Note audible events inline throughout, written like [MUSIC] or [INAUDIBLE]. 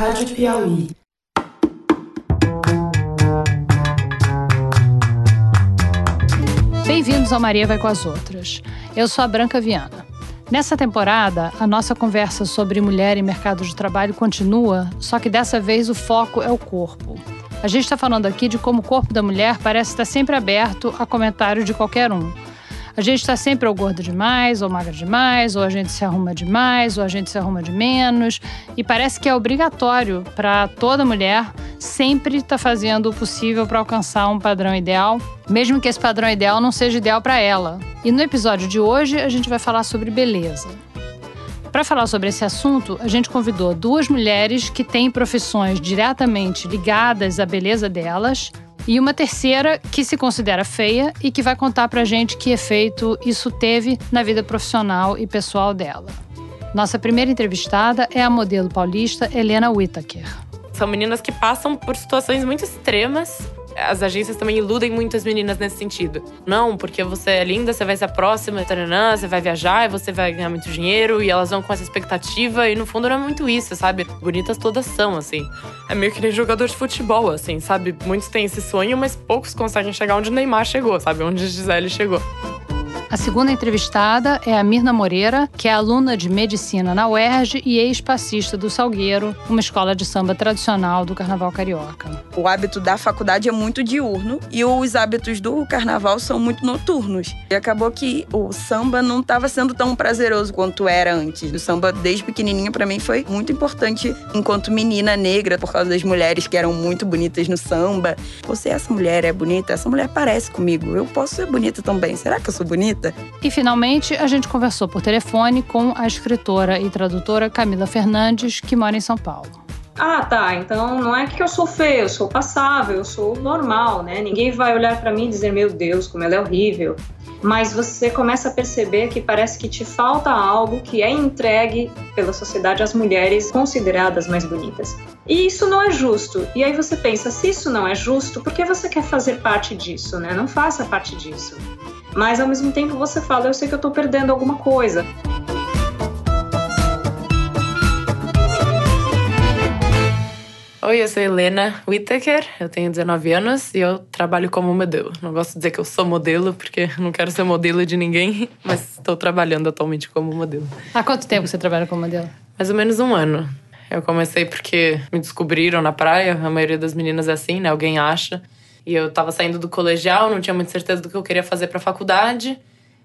Rádio Piauí. Bem-vindos ao Maria Vai com as Outras. Eu sou a Branca Viana. Nessa temporada, a nossa conversa sobre mulher e mercado de trabalho continua, só que dessa vez o foco é o corpo. A gente está falando aqui de como o corpo da mulher parece estar sempre aberto a comentário de qualquer um. A gente está sempre ou gorda demais, ou magra demais, ou a gente se arruma demais, ou a gente se arruma de menos. E parece que é obrigatório para toda mulher sempre estar tá fazendo o possível para alcançar um padrão ideal, mesmo que esse padrão ideal não seja ideal para ela. E no episódio de hoje a gente vai falar sobre beleza. Para falar sobre esse assunto, a gente convidou duas mulheres que têm profissões diretamente ligadas à beleza delas e uma terceira que se considera feia e que vai contar pra gente que efeito isso teve na vida profissional e pessoal dela. Nossa primeira entrevistada é a modelo paulista Helena Whittaker. São meninas que passam por situações muito extremas as agências também iludem muitas meninas nesse sentido. Não, porque você é linda, você vai ser a próxima, taranã, você vai viajar e você vai ganhar muito dinheiro e elas vão com essa expectativa e no fundo não é muito isso, sabe? Bonitas todas são, assim. É meio que nem jogador de futebol, assim, sabe? Muitos têm esse sonho, mas poucos conseguem chegar onde Neymar chegou, sabe? Onde Gisele chegou. A segunda entrevistada é a Mirna Moreira, que é aluna de medicina na UERJ e ex-passista do Salgueiro, uma escola de samba tradicional do carnaval carioca. O hábito da faculdade é muito diurno e os hábitos do carnaval são muito noturnos. E acabou que o samba não estava sendo tão prazeroso quanto era antes. O samba, desde pequenininha, para mim foi muito importante enquanto menina negra, por causa das mulheres que eram muito bonitas no samba. Você, essa mulher é bonita, essa mulher parece comigo, eu posso ser bonita também. Será que eu sou bonita? E finalmente, a gente conversou por telefone com a escritora e tradutora Camila Fernandes, que mora em São Paulo. Ah, tá. Então não é que eu sou feia, eu sou passável, eu sou normal, né? Ninguém vai olhar para mim e dizer, meu Deus, como ela é horrível. Mas você começa a perceber que parece que te falta algo que é entregue pela sociedade às mulheres consideradas mais bonitas. E isso não é justo. E aí você pensa, se isso não é justo, por que você quer fazer parte disso, né? Não faça parte disso mas ao mesmo tempo você fala, eu sei que eu estou perdendo alguma coisa. Oi, eu sou Helena Whittaker, eu tenho 19 anos e eu trabalho como modelo. Não gosto de dizer que eu sou modelo, porque não quero ser modelo de ninguém, [LAUGHS] mas estou trabalhando atualmente como modelo. Há quanto tempo você trabalha como modelo? Mais ou menos um ano. Eu comecei porque me descobriram na praia, a maioria das meninas é assim, né? Alguém acha. E eu tava saindo do colegial, não tinha muita certeza do que eu queria fazer pra faculdade.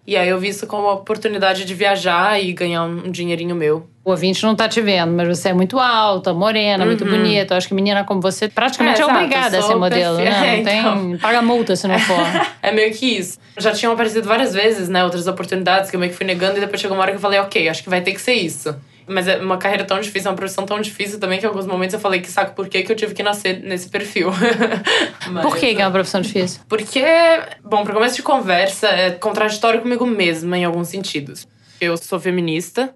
E aí eu vi isso como uma oportunidade de viajar e ganhar um dinheirinho meu. O ouvinte não tá te vendo, mas você é muito alta, morena, uhum. muito bonita. Eu acho que menina como você praticamente é, é obrigada a ser modelo, perfil. né? Não tem, então... Paga multa se não for. [LAUGHS] é meio que isso. Já tinham aparecido várias vezes, né? Outras oportunidades que eu meio que fui negando. E depois chegou uma hora que eu falei, ok, acho que vai ter que ser isso. Mas é uma carreira tão difícil, é uma profissão tão difícil também que em alguns momentos eu falei que saco por que eu tive que nascer nesse perfil. [LAUGHS] Mas, por que, que é uma profissão difícil? Porque, bom, para começo de conversa, é contraditório comigo mesma em alguns sentidos. Eu sou feminista.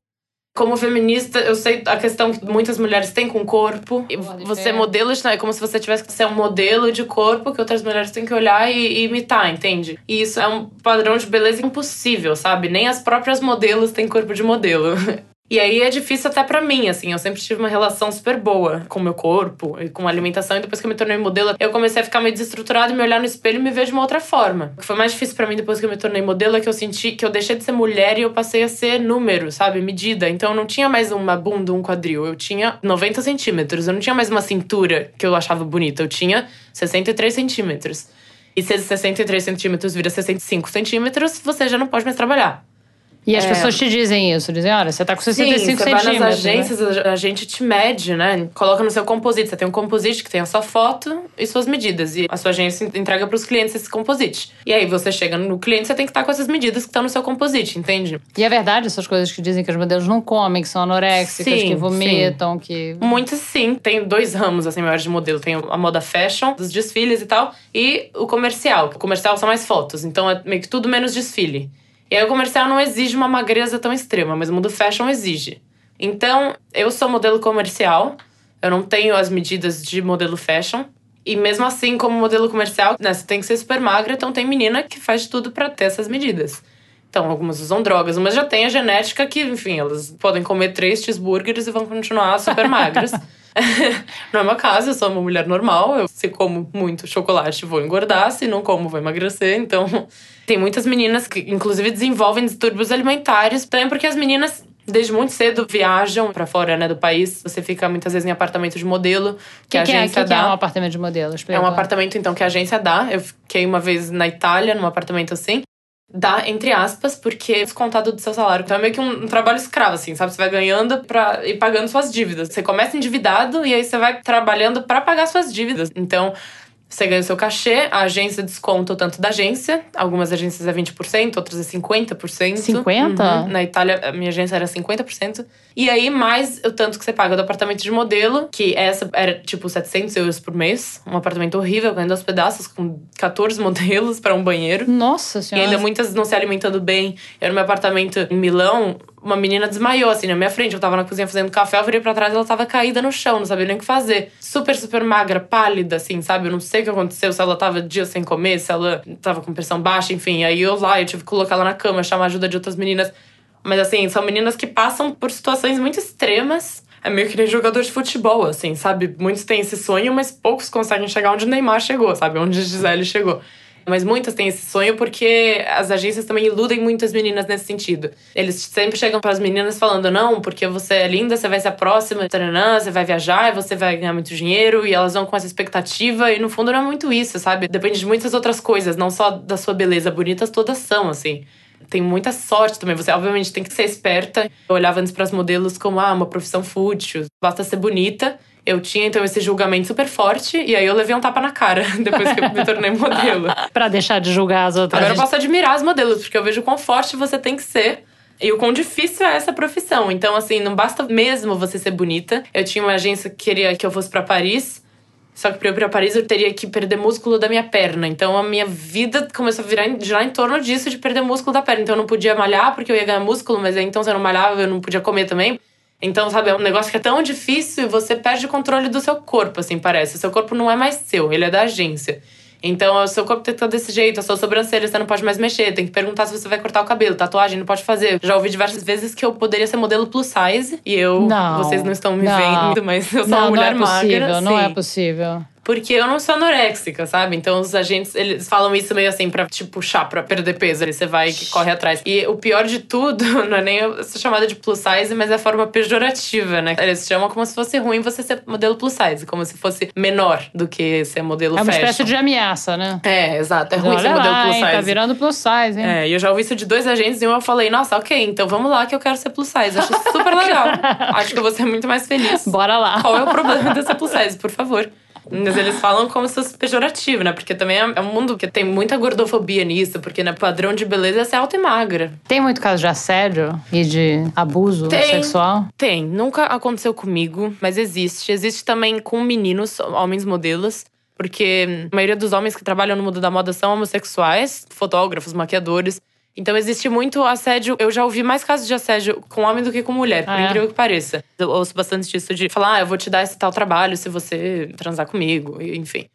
Como feminista, eu sei a questão que muitas mulheres têm com o corpo. Você é modelo, é como se você tivesse que ser um modelo de corpo que outras mulheres têm que olhar e, e imitar, entende? E isso é um padrão de beleza impossível, sabe? Nem as próprias modelos têm corpo de modelo. [LAUGHS] E aí é difícil até para mim, assim. Eu sempre tive uma relação super boa com o meu corpo e com a alimentação. E depois que eu me tornei modelo, eu comecei a ficar meio desestruturada e me olhar no espelho e me ver de uma outra forma. O que foi mais difícil para mim depois que eu me tornei modelo é que eu senti que eu deixei de ser mulher e eu passei a ser número, sabe? Medida. Então eu não tinha mais uma bunda, um quadril. Eu tinha 90 centímetros. Eu não tinha mais uma cintura que eu achava bonita. Eu tinha 63 centímetros. E se 63 centímetros vira 65 centímetros, você já não pode mais trabalhar. E as é. pessoas te dizem isso, dizem, olha, você tá com 65 Sim, você centímetros. Vai nas né? agências, né? a gente te mede, né? Coloca no seu composite. Você tem um composite que tem a sua foto e suas medidas. E a sua agência entrega para os clientes esse composite. E aí você chega no cliente, você tem que estar com essas medidas que estão no seu composite, entende? E é verdade essas coisas que dizem que os modelos não comem, que são anoréxicas, sim, que vomitam, sim. que. Muitas sim. Tem dois ramos, assim, maiores de modelo. Tem a moda fashion, dos desfiles e tal, e o comercial. O comercial são mais fotos. Então é meio que tudo menos desfile. E aí o comercial não exige uma magreza tão extrema, mas o mundo fashion exige. Então, eu sou modelo comercial, eu não tenho as medidas de modelo fashion. E mesmo assim, como modelo comercial, né, você tem que ser super magra, então tem menina que faz tudo para ter essas medidas. Então, algumas usam drogas, mas já tem a genética que, enfim, elas podem comer três cheeseburgers e vão continuar super magras. [LAUGHS] [LAUGHS] não é uma casa, eu sou uma mulher normal. Eu, se como muito chocolate, vou engordar. Se não como, vou emagrecer. Então, [LAUGHS] tem muitas meninas que, inclusive, desenvolvem distúrbios alimentares. Também porque as meninas desde muito cedo viajam para fora né, do país. Você fica muitas vezes em apartamento de modelo, que, que a agência é, que dá. Que é um apartamento de modelo? Explica. É um apartamento, então, que a agência dá. Eu fiquei uma vez na Itália, num apartamento assim. Dá, entre aspas, porque é descontado do seu salário. Então é meio que um, um, trabalho escravo, assim, sabe? Você vai ganhando pra ir pagando suas dívidas. Você começa endividado e aí você vai trabalhando para pagar suas dívidas. Então, você ganha o seu cachê, a agência desconta o tanto da agência. Algumas agências é 20%, outras é 50%. 50%? Uhum. Na Itália, a minha agência era 50%. E aí, mais o tanto que você paga do apartamento de modelo, que essa era tipo 700 euros por mês. Um apartamento horrível, ganhando aos pedaços, com 14 [LAUGHS] modelos para um banheiro. Nossa senhora. E ainda muitas não se alimentando bem. No meu apartamento em Milão, uma menina desmaiou, assim, na minha frente. Eu tava na cozinha fazendo café, eu virei pra trás ela tava caída no chão, não sabia nem o que fazer. Super, super magra, pálida, assim, sabe? Eu não sei o que aconteceu, se ela tava dias sem comer, se ela tava com pressão baixa, enfim. Aí eu lá, eu tive que colocar ela na cama, chamar ajuda de outras meninas. Mas, assim, são meninas que passam por situações muito extremas. É meio que nem jogador de futebol, assim, sabe? Muitos têm esse sonho, mas poucos conseguem chegar onde Neymar chegou, sabe? Onde a Gisele chegou. Mas muitas têm esse sonho porque as agências também iludem muitas meninas nesse sentido. Eles sempre chegam para as meninas falando: não, porque você é linda, você vai ser a próxima, taranã, você vai viajar, você vai ganhar muito dinheiro, e elas vão com essa expectativa, e no fundo não é muito isso, sabe? Depende de muitas outras coisas, não só da sua beleza. Bonitas todas são, assim tem muita sorte também. Você, obviamente, tem que ser esperta. Eu olhava antes para as modelos como ah, uma profissão fútil, basta ser bonita. Eu tinha então esse julgamento super forte e aí eu levei um tapa na cara [LAUGHS] depois que eu me tornei modelo. para deixar de julgar as outras. Agora eu posso admirar as modelos, porque eu vejo quão forte você tem que ser e o quão difícil é essa profissão. Então, assim, não basta mesmo você ser bonita. Eu tinha uma agência que queria que eu fosse para Paris. Só que pra eu ir pra Paris eu teria que perder músculo da minha perna. Então a minha vida começou a virar, girar em torno disso, de perder músculo da perna. Então eu não podia malhar porque eu ia ganhar músculo, mas aí então se eu não malhava eu não podia comer também. Então, sabe, é um negócio que é tão difícil e você perde o controle do seu corpo, assim, parece. O seu corpo não é mais seu, ele é da agência. Então, o seu corpo tem que estar desse jeito, a sua sobrancelha você não pode mais mexer, tem que perguntar se você vai cortar o cabelo, tatuagem não pode fazer. Já ouvi diversas vezes que eu poderia ser modelo plus size e eu. Não, vocês não estão me não. vendo, mas eu sou não, uma mulher não é possível, magra. Não sim. é possível. Porque eu não sou anoréxica, sabe? Então os agentes, eles falam isso meio assim pra te puxar pra perder peso. Aí você vai e corre atrás. E o pior de tudo, [LAUGHS] não é nem essa chamada de plus size, mas é a forma pejorativa, né? Eles chamam como se fosse ruim você ser modelo plus size. Como se fosse menor do que ser modelo É uma fashion. espécie de ameaça, né? É, exato. É ruim Olha ser modelo lá, plus hein, size. Tá virando plus size, hein? É, e eu já ouvi isso de dois agentes e um eu falei, nossa, ok, então vamos lá que eu quero ser plus size. Acho super legal. [LAUGHS] Acho que eu vou ser muito mais feliz. Bora lá. Qual é o problema de ser plus size, por favor? Mas eles falam como se fosse pejorativo, né? Porque também é um mundo que tem muita gordofobia nisso, porque né, padrão de beleza é ser alta e magra. Tem muito caso de assédio e de abuso Tem. sexual? Tem, nunca aconteceu comigo, mas existe. Existe também com meninos, homens modelos. Porque a maioria dos homens que trabalham no mundo da moda são homossexuais, fotógrafos, maquiadores. Então existe muito assédio. Eu já ouvi mais casos de assédio com homem do que com mulher, por Ah, é? incrível que pareça. Eu ouço bastante disso de falar, ah, eu vou te dar esse tal trabalho se você transar comigo, enfim.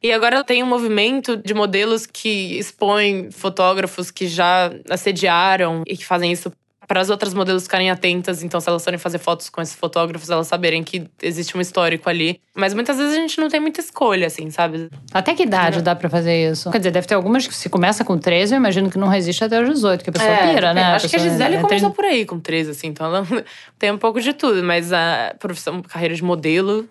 E agora tem um movimento de modelos que expõem fotógrafos que já assediaram e que fazem isso para as outras modelos ficarem atentas. Então, se elas forem fazer fotos com esses fotógrafos, elas saberem que existe um histórico ali. Mas muitas vezes a gente não tem muita escolha, assim, sabe? Até que idade dá pra fazer isso? Quer dizer, deve ter algumas que se começa com 13, eu imagino que não resiste até os 18, que a pessoa pira, né? É, Acho que a Gisele é começou 30. por aí, com 13, assim. Então ela [LAUGHS] tem um pouco de tudo. Mas a profissão, carreira de modelo,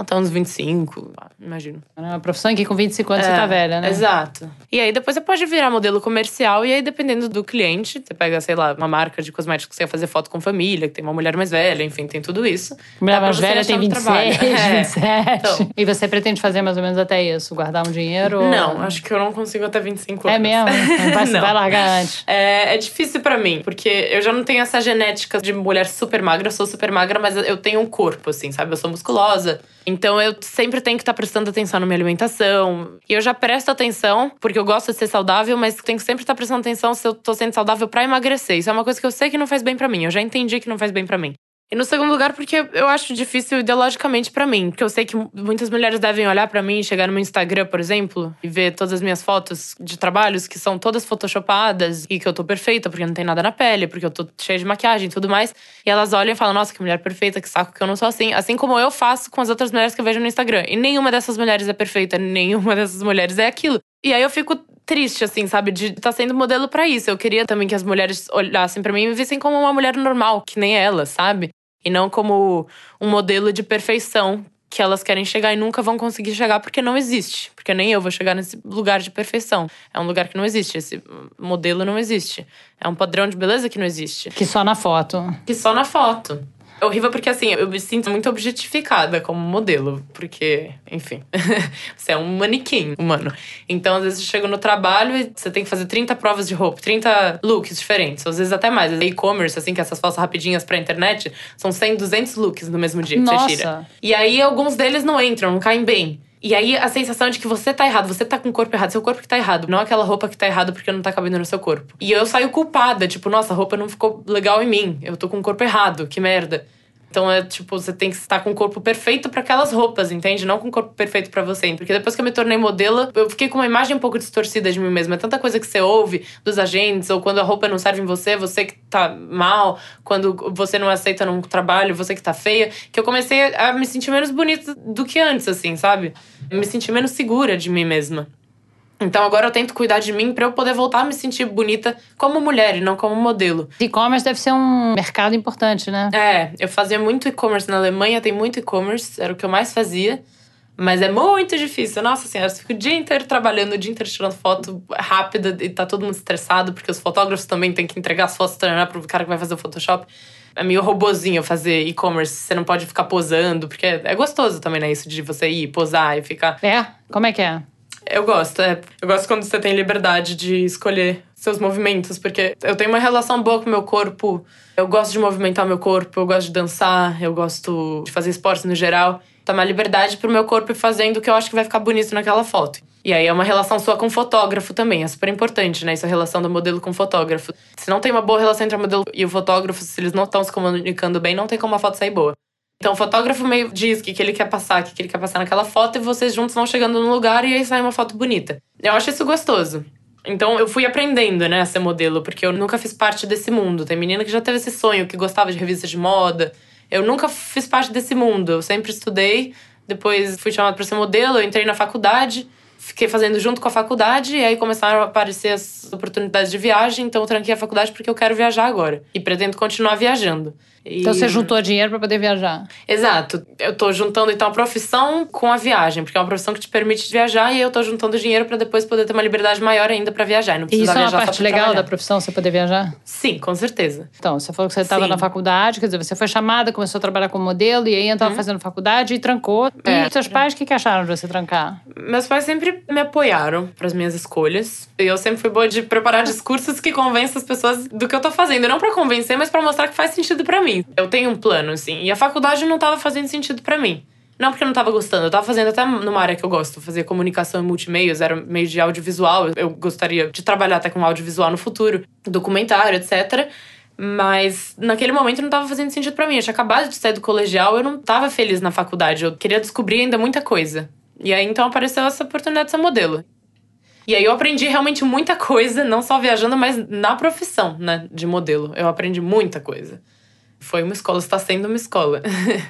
até uns 25, imagino. É uma profissão que com 25 anos você É, tá velha, né? Exato. E aí depois você pode virar modelo comercial, e aí dependendo do cliente, você pega, sei lá, uma marca de cosméticos que você quer fazer foto com família, que tem uma mulher mais velha, enfim, tem tudo isso. Mulher mais você velha tem um 26, trabalho. [LAUGHS] É. 27. Então. E você pretende fazer mais ou menos até isso? Guardar um dinheiro? ou- Não, acho que eu não consigo até 25 É anos. mesmo? [LAUGHS] Vai, Não. vai largar antes. É, é difícil pra mim, porque eu já não tenho essa genética de mulher super magra. Eu sou super magra, mas eu tenho um corpo, assim, sabe? Eu sou musculosa. Então eu sempre tenho que estar prestando atenção na minha alimentação. E eu já presto atenção, porque eu gosto de ser saudável, mas tenho que sempre estar prestando atenção se eu tô sendo saudável pra emagrecer. Isso é uma coisa que eu sei que não faz bem pra mim. Eu já entendi que não faz bem pra mim. E no segundo lugar, porque eu acho difícil ideologicamente para mim. Porque eu sei que muitas mulheres devem olhar para mim, chegar no meu Instagram, por exemplo, e ver todas as minhas fotos de trabalhos que são todas photoshopadas e que eu tô perfeita porque não tem nada na pele, porque eu tô cheia de maquiagem e tudo mais. E elas olham e falam: Nossa, que mulher perfeita, que saco que eu não sou assim. Assim como eu faço com as outras mulheres que eu vejo no Instagram. E nenhuma dessas mulheres é perfeita, nenhuma [LAUGHS] dessas mulheres é aquilo. E aí eu fico triste, assim, sabe? De estar tá sendo modelo para isso. Eu queria também que as mulheres olhassem para mim e me vissem como uma mulher normal, que nem elas, sabe? E não como um modelo de perfeição que elas querem chegar e nunca vão conseguir chegar porque não existe. Porque nem eu vou chegar nesse lugar de perfeição. É um lugar que não existe. Esse modelo não existe. É um padrão de beleza que não existe. Que só na foto. Que só na foto. É horrível porque, assim, eu me sinto muito objetificada como modelo. Porque, enfim, [LAUGHS] você é um manequim humano. Então, às vezes, eu chego no trabalho e você tem que fazer 30 provas de roupa, 30 looks diferentes. Às vezes até mais. E-commerce, assim, que essas fotos rapidinhas pra internet, são 100, 200 looks no mesmo dia que Nossa. você tira. E aí, alguns deles não entram, não caem bem. E aí a sensação de que você tá errado, você tá com o corpo errado, seu corpo que tá errado, não aquela roupa que tá errado porque não tá cabendo no seu corpo. E eu saio culpada, tipo, nossa, a roupa não ficou legal em mim, eu tô com o corpo errado, que merda. Então é tipo, você tem que estar com o corpo perfeito para aquelas roupas, entende? Não com o corpo perfeito para você. Porque depois que eu me tornei modelo, eu fiquei com uma imagem um pouco distorcida de mim mesma. É tanta coisa que você ouve dos agentes, ou quando a roupa não serve em você, você que tá mal, quando você não aceita num trabalho, você que tá feia, que eu comecei a me sentir menos bonita do que antes, assim, sabe? Eu me senti menos segura de mim mesma. Então agora eu tento cuidar de mim para eu poder voltar a me sentir bonita como mulher e não como modelo. E-commerce deve ser um mercado importante, né? É, eu fazia muito e-commerce na Alemanha, tem muito e-commerce, era o que eu mais fazia. Mas é muito difícil. Nossa senhora, você fica o dia inteiro trabalhando, o dia inteiro tirando foto rápida e tá todo mundo estressado, porque os fotógrafos também têm que entregar as fotos para pro cara que vai fazer o Photoshop. É meio robozinho fazer e-commerce, você não pode ficar posando, porque é gostoso também, né? Isso de você ir posar e ficar. É? Como é que é? Eu gosto, é. Eu gosto quando você tem liberdade de escolher seus movimentos, porque eu tenho uma relação boa com o meu corpo. Eu gosto de movimentar meu corpo, eu gosto de dançar, eu gosto de fazer esportes no geral. Uma liberdade pro meu corpo ir fazendo o que eu acho que vai ficar bonito naquela foto. E aí é uma relação sua com fotógrafo também, é super importante, né? Essa relação do modelo com o fotógrafo. Se não tem uma boa relação entre o modelo e o fotógrafo, se eles não estão se comunicando bem, não tem como a foto sair boa. Então o fotógrafo meio diz o que, que ele quer passar, o que, que ele quer passar naquela foto, e vocês juntos vão chegando no lugar e aí sai uma foto bonita. Eu acho isso gostoso. Então eu fui aprendendo, né, a ser modelo, porque eu nunca fiz parte desse mundo. Tem menina que já teve esse sonho, que gostava de revistas de moda. Eu nunca fiz parte desse mundo. Eu sempre estudei, depois fui chamada para ser modelo, eu entrei na faculdade, fiquei fazendo junto com a faculdade, e aí começaram a aparecer as oportunidades de viagem, então eu tranquei a faculdade porque eu quero viajar agora. E pretendo continuar viajando. E... Então você juntou dinheiro para poder viajar? Exato. Eu tô juntando então a profissão com a viagem, porque é uma profissão que te permite viajar e eu tô juntando dinheiro para depois poder ter uma liberdade maior ainda para viajar. Não e isso é uma parte legal trabalhar. da profissão, você poder viajar? Sim, com certeza. Então, você falou que você estava na faculdade, quer dizer, você foi chamada, começou a trabalhar como modelo e aí estava hum. fazendo faculdade e trancou. É. E seus pais, o que, que acharam de você trancar? Meus pais sempre me apoiaram para as minhas escolhas. E eu sempre fui boa de preparar [LAUGHS] discursos que convencem as pessoas do que eu tô fazendo. Não para convencer, mas para mostrar que faz sentido para mim. Eu tenho um plano, assim. E a faculdade não tava fazendo sentido para mim. Não porque eu não tava gostando, eu tava fazendo até numa área que eu gosto, fazer comunicação e multimeios, era meio de audiovisual. Eu gostaria de trabalhar até com audiovisual no futuro, documentário, etc. Mas naquele momento não tava fazendo sentido para mim. Eu tinha acabado de sair do colegial, eu não tava feliz na faculdade, eu queria descobrir ainda muita coisa. E aí então apareceu essa oportunidade de ser modelo. E aí eu aprendi realmente muita coisa, não só viajando, mas na profissão, né, de modelo. Eu aprendi muita coisa. Foi uma escola, está sendo uma escola.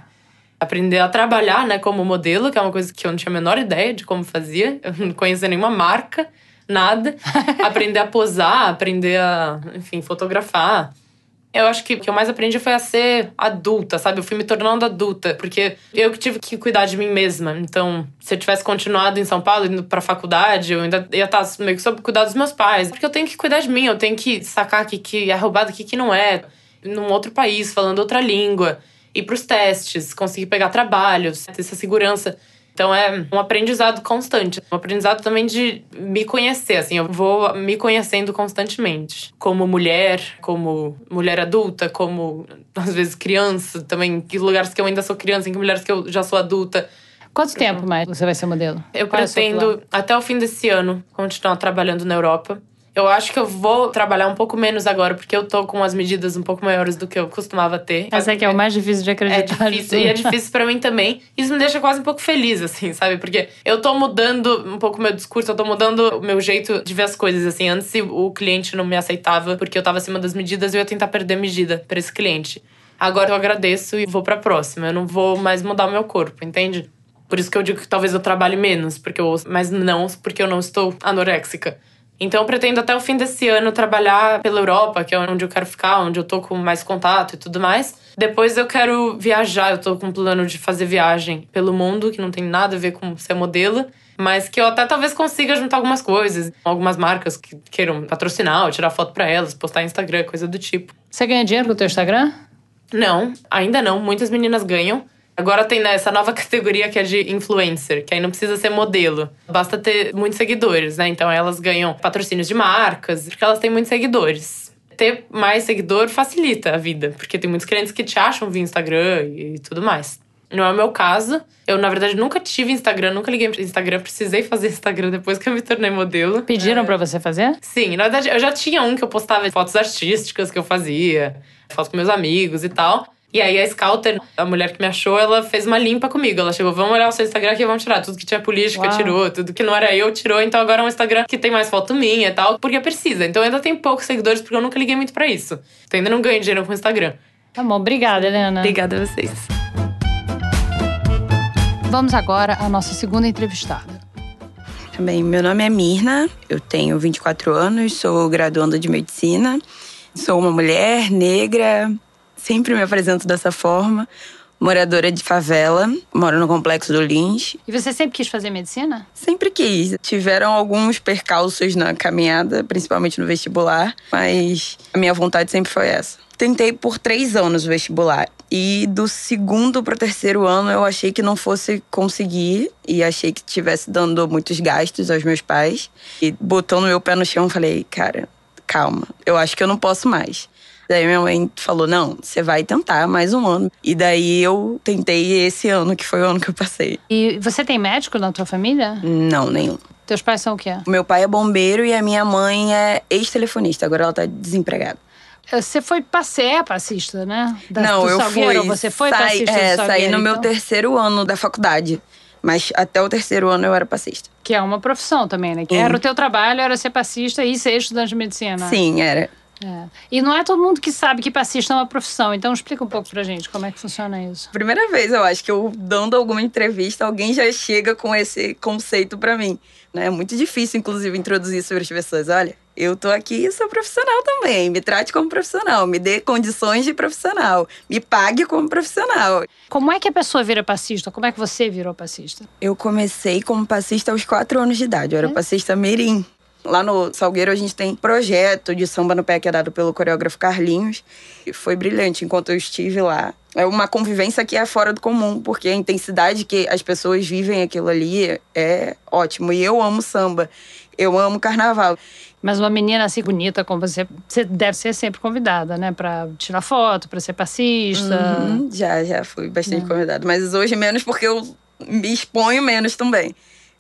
[LAUGHS] Aprender a trabalhar, né, como modelo, que é uma coisa que eu não tinha a menor ideia de como fazia. Eu não conhecia nenhuma marca, nada. [LAUGHS] aprender a posar, aprender a, enfim, fotografar. Eu acho que o que eu mais aprendi foi a ser adulta, sabe? Eu fui me tornando adulta, porque eu que tive que cuidar de mim mesma. Então, se eu tivesse continuado em São Paulo, indo pra faculdade, eu ainda ia estar meio que sob cuidar dos meus pais. Porque eu tenho que cuidar de mim, eu tenho que sacar o que, que é roubado, o que, que não é num outro país, falando outra língua, ir para os testes, conseguir pegar trabalhos, ter essa segurança. Então é um aprendizado constante, um aprendizado também de me conhecer, assim, eu vou me conhecendo constantemente, como mulher, como mulher adulta, como às vezes criança, também em lugares que eu ainda sou criança, em lugares que eu já sou adulta. Quanto tempo mais você vai ser modelo? Eu Qual é pretendo, é até o fim desse ano, continuar trabalhando na Europa. Eu acho que eu vou trabalhar um pouco menos agora, porque eu tô com as medidas um pouco maiores do que eu costumava ter. Mas é que é o mais difícil de acreditar. É difícil, e é difícil para mim também. Isso me deixa quase um pouco feliz, assim, sabe? Porque eu tô mudando um pouco o meu discurso, eu tô mudando o meu jeito de ver as coisas, assim. Antes, se o cliente não me aceitava porque eu tava acima das medidas, eu ia tentar perder medida para esse cliente. Agora eu agradeço e vou pra próxima. Eu não vou mais mudar o meu corpo, entende? Por isso que eu digo que talvez eu trabalhe menos, porque eu, mas não porque eu não estou anoréxica. Então eu pretendo até o fim desse ano trabalhar pela Europa, que é onde eu quero ficar, onde eu tô com mais contato e tudo mais. Depois eu quero viajar, eu tô com um plano de fazer viagem pelo mundo, que não tem nada a ver com ser modelo, mas que eu até talvez consiga juntar algumas coisas, algumas marcas que queiram patrocinar, tirar foto para elas, postar no Instagram, coisa do tipo. Você ganha dinheiro com o teu Instagram? Não, ainda não. Muitas meninas ganham. Agora tem né, essa nova [LAUGHS] categoria que é de influencer, que aí não precisa ser modelo. Basta ter muitos seguidores, né? Então elas ganham patrocínios de marcas, porque elas têm muitos seguidores. Ter mais seguidor facilita a vida, porque tem muitos clientes que te acham via Instagram e tudo mais. Não é o meu caso. Eu, na verdade, nunca tive Instagram, nunca liguei pro Instagram. Precisei fazer Instagram depois que eu me tornei modelo. Pediram é. para você fazer? Sim, na verdade, eu já tinha um que eu postava fotos artísticas que eu fazia, fotos com meus amigos e tal. E aí a Scouter, a mulher que me achou, ela fez uma limpa comigo. Ela chegou, vamos olhar o seu Instagram aqui, vamos tirar. Tudo que tinha política Uau. tirou, tudo que não era eu tirou. Então agora é um Instagram que tem mais foto minha e tal, porque precisa. Então eu ainda tenho poucos seguidores, porque eu nunca liguei muito para isso. Então ainda não ganho dinheiro com o Instagram. Tá bom, obrigada, Helena. Obrigada a vocês. Vamos agora à nossa segunda entrevistada. Bem, meu nome é Mirna, eu tenho 24 anos, sou graduanda de medicina, sou uma mulher negra, sempre me apresento dessa forma, moradora de favela, moro no complexo do Lins. E você sempre quis fazer medicina? Sempre quis. Tiveram alguns percalços na caminhada, principalmente no vestibular, mas a minha vontade sempre foi essa. Tentei por três anos o vestibular. E do segundo para o terceiro ano eu achei que não fosse conseguir e achei que estivesse dando muitos gastos aos meus pais. E botando meu pé no chão, falei, cara, calma, eu acho que eu não posso mais. Daí minha mãe falou: não, você vai tentar mais um ano. E daí eu tentei esse ano, que foi o ano que eu passei. E você tem médico na tua família? Não, nenhum. Teus pais são o quê? Meu pai é bombeiro e a minha mãe é ex-telefonista. Agora ela tá desempregada. Você foi passeia passista, né? Da, Não, eu Salgueiro, fui. Você foi sai, passista É, Salgueiro, saí no então? meu terceiro ano da faculdade. Mas até o terceiro ano eu era passista. Que é uma profissão também, né? Que era o teu trabalho, era ser passista e ser estudante de medicina. Sim, era. É. E não é todo mundo que sabe que passista é uma profissão, então explica um pouco pra gente como é que funciona isso. Primeira vez, eu acho que eu dando alguma entrevista, alguém já chega com esse conceito para mim. Né? É muito difícil, inclusive, introduzir isso para as pessoas. Olha, eu tô aqui e sou profissional também. Me trate como profissional, me dê condições de profissional, me pague como profissional. Como é que a pessoa vira passista? Como é que você virou passista? Eu comecei como passista aos quatro anos de idade. Eu era é? passista mirim. Lá no Salgueiro a gente tem projeto de samba no pé que é dado pelo coreógrafo Carlinhos. E foi brilhante enquanto eu estive lá. É uma convivência que é fora do comum, porque a intensidade que as pessoas vivem aquilo ali é ótimo. E eu amo samba, eu amo carnaval. Mas uma menina assim bonita como você, você deve ser sempre convidada, né? Pra tirar foto, pra ser passista. Uhum, já, já fui bastante é. convidada. Mas hoje menos porque eu me exponho menos também.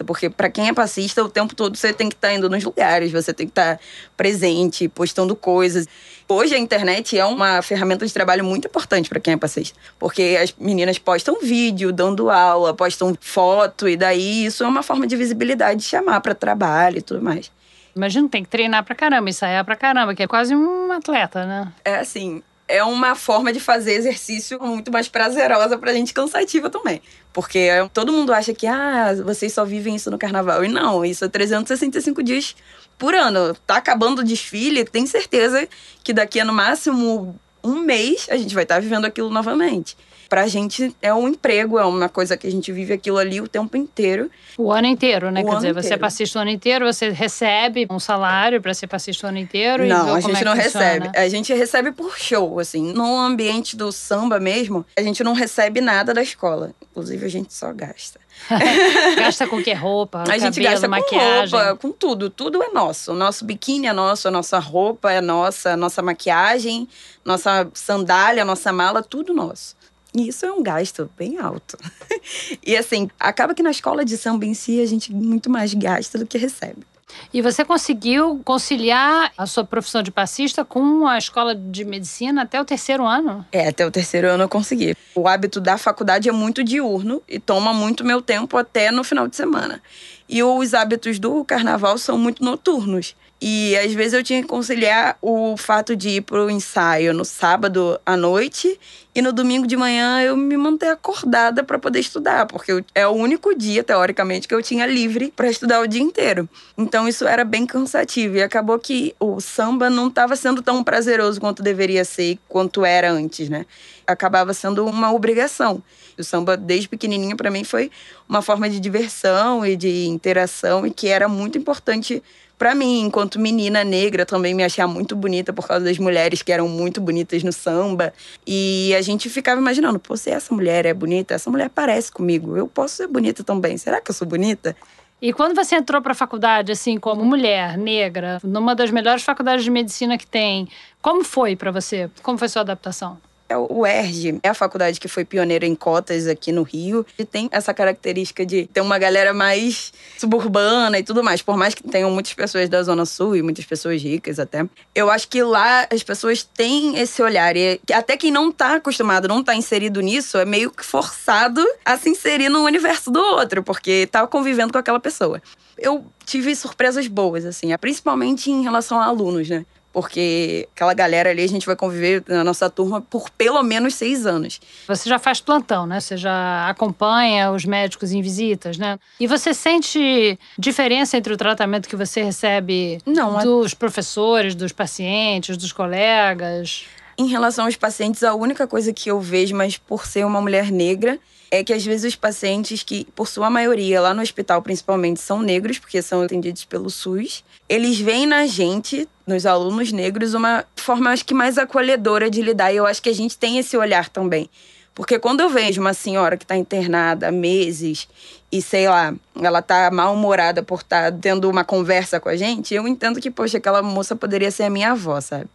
Porque para quem é passista, o tempo todo você tem que estar tá indo nos lugares, você tem que estar tá presente, postando coisas. Hoje a internet é uma ferramenta de trabalho muito importante para quem é passista, porque as meninas postam vídeo, dando aula, postam foto e daí isso é uma forma de visibilidade, de chamar para trabalho e tudo mais. Imagina, tem que treinar pra caramba, ensaiar pra caramba, que é quase um atleta, né? É assim, é uma forma de fazer exercício muito mais prazerosa pra gente, cansativa também. Porque todo mundo acha que, ah, vocês só vivem isso no carnaval. E não, isso é 365 dias por ano. Tá acabando o desfile, tem certeza que daqui a no máximo um mês a gente vai estar tá vivendo aquilo novamente pra gente é um emprego, é uma coisa que a gente vive aquilo ali o tempo inteiro. O ano inteiro, né? O Quer dizer, inteiro. você é passista o ano inteiro, você recebe um salário para ser passista o ano inteiro? Não, a gente é não funciona. recebe. A gente recebe por show, assim. No ambiente do samba mesmo, a gente não recebe nada da escola. Inclusive, a gente só gasta. [LAUGHS] gasta com que roupa? A cabelo, gente gasta maquiagem. com roupa, com tudo. Tudo é nosso. O nosso biquíni é nosso, a nossa roupa é nossa, a nossa maquiagem, nossa sandália, nossa mala, tudo nosso. E isso é um gasto bem alto. [LAUGHS] e assim, acaba que na escola de samba em si a gente muito mais gasta do que recebe. E você conseguiu conciliar a sua profissão de passista com a escola de medicina até o terceiro ano? É, até o terceiro ano eu consegui. O hábito da faculdade é muito diurno e toma muito meu tempo até no final de semana. E os hábitos do carnaval são muito noturnos. E às vezes eu tinha que conciliar o fato de ir pro ensaio no sábado à noite e no domingo de manhã eu me manter acordada para poder estudar, porque é o único dia, teoricamente, que eu tinha livre para estudar o dia inteiro. Então isso era bem cansativo e acabou que o samba não estava sendo tão prazeroso quanto deveria ser quanto era antes, né? Acabava sendo uma obrigação. O samba, desde pequenininha, para mim foi uma forma de diversão e de interação e que era muito importante para mim, enquanto menina negra, também me achava muito bonita por causa das mulheres que eram muito bonitas no samba. E a gente ficava imaginando, pô, se essa mulher é bonita, essa mulher parece comigo, eu posso ser bonita também. Será que eu sou bonita? E quando você entrou para a faculdade, assim, como mulher negra, numa das melhores faculdades de medicina que tem, como foi para você? Como foi sua adaptação? É o ERJ é a faculdade que foi pioneira em cotas aqui no Rio e tem essa característica de ter uma galera mais suburbana e tudo mais. Por mais que tenham muitas pessoas da Zona Sul e muitas pessoas ricas até, eu acho que lá as pessoas têm esse olhar. E até quem não tá acostumado, não tá inserido nisso, é meio que forçado a se inserir no universo do outro, porque tá convivendo com aquela pessoa. Eu tive surpresas boas, assim, principalmente em relação a alunos, né? Porque aquela galera ali a gente vai conviver na nossa turma por pelo menos seis anos. Você já faz plantão, né? Você já acompanha os médicos em visitas, né? E você sente diferença entre o tratamento que você recebe Não, dos a... professores, dos pacientes, dos colegas? Em relação aos pacientes, a única coisa que eu vejo, mas por ser uma mulher negra, é que às vezes os pacientes que, por sua maioria, lá no hospital principalmente, são negros, porque são atendidos pelo SUS, eles veem na gente, nos alunos negros, uma forma, acho que mais acolhedora de lidar. E eu acho que a gente tem esse olhar também. Porque quando eu vejo uma senhora que está internada há meses e, sei lá, ela tá mal-humorada por estar tá tendo uma conversa com a gente, eu entendo que, poxa, aquela moça poderia ser a minha avó, sabe?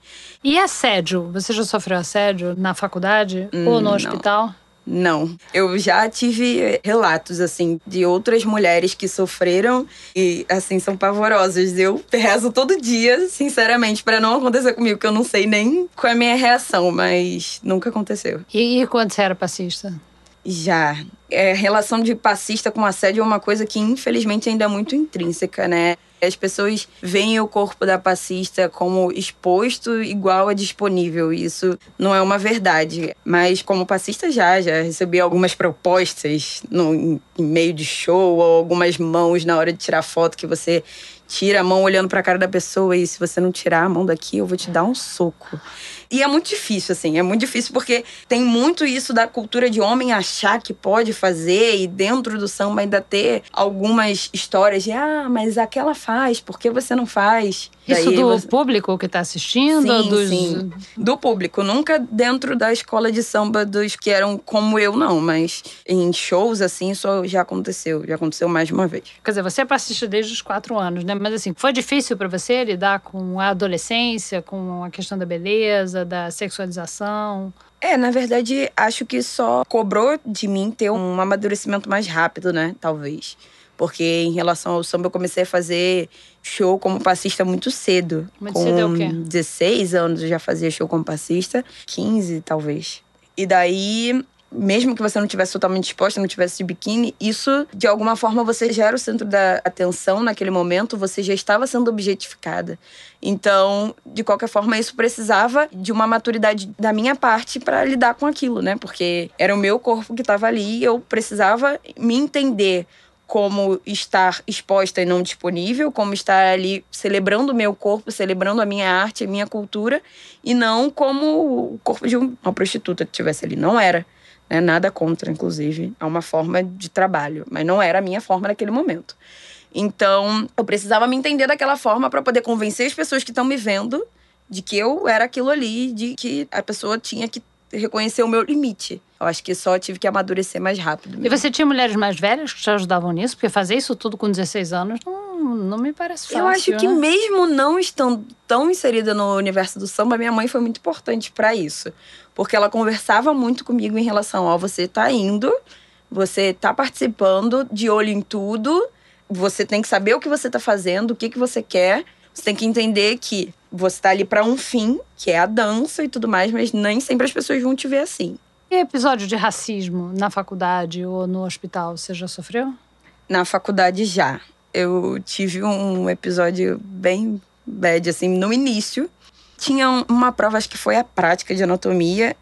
E assédio? Você já sofreu assédio na faculdade hum, ou no hospital? Não. Não. Eu já tive relatos, assim, de outras mulheres que sofreram e, assim, são pavorosas. Eu rezo todo dia, sinceramente, para não acontecer comigo, que eu não sei nem qual é a minha reação, mas nunca aconteceu. E, e quando você era passista? Já. É, relação de passista com assédio é uma coisa que, infelizmente, ainda é muito intrínseca, né? As pessoas veem o corpo da passista como exposto igual a disponível. Isso não é uma verdade. Mas como passista já, já recebi algumas propostas no em meio de show ou algumas mãos na hora de tirar foto que você tira a mão olhando para a cara da pessoa e se você não tirar a mão daqui, eu vou te dar um soco. E é muito difícil, assim, é muito difícil porque tem muito isso da cultura de homem achar que pode fazer e dentro do samba ainda ter algumas histórias de ah, mas aquela faz, por que você não faz? Isso Daí do você... público que está assistindo? Sim, dos... sim. Do público. Nunca dentro da escola de samba dos que eram como eu, não. Mas em shows, assim, isso já aconteceu. Já aconteceu mais de uma vez. Quer dizer, você é passista desde os quatro anos, né? Mas assim, foi difícil para você lidar com a adolescência, com a questão da beleza, da sexualização? É, na verdade, acho que só cobrou de mim ter um amadurecimento mais rápido, né? Talvez. Porque em relação ao samba, eu comecei a fazer show como passista muito cedo. Muito com cedo é o quê? 16 anos eu já fazia show como passista, 15 talvez. E daí mesmo que você não tivesse totalmente exposta, não tivesse de biquíni, isso de alguma forma você já era o centro da atenção naquele momento, você já estava sendo objetificada. Então, de qualquer forma, isso precisava de uma maturidade da minha parte para lidar com aquilo, né? Porque era o meu corpo que estava ali e eu precisava me entender como estar exposta e não disponível, como estar ali celebrando o meu corpo, celebrando a minha arte, a minha cultura, e não como o corpo de uma prostituta que estivesse ali. Não era. Né? Nada contra, inclusive. É uma forma de trabalho, mas não era a minha forma naquele momento. Então, eu precisava me entender daquela forma para poder convencer as pessoas que estão me vendo de que eu era aquilo ali, de que a pessoa tinha que reconhecer o meu limite. Eu acho que só tive que amadurecer mais rápido. Mesmo. E você tinha mulheres mais velhas que te ajudavam nisso? Porque fazer isso tudo com 16 anos não, não me parece fácil. Eu acho que né? mesmo não estando tão inserida no universo do samba, minha mãe foi muito importante para isso. Porque ela conversava muito comigo em relação ao você tá indo, você tá participando, de olho em tudo, Você tem que saber o que você tá fazendo, o que, que você quer. Você tem que entender que você tá ali para um fim, que é a dança e tudo mais, mas nem sempre as pessoas vão te ver assim. E episódio de racismo na faculdade ou no hospital, você já sofreu? Na faculdade já. Eu tive um episódio bem bad, assim, no início. Tinha uma prova, acho que foi a prática de anatomia.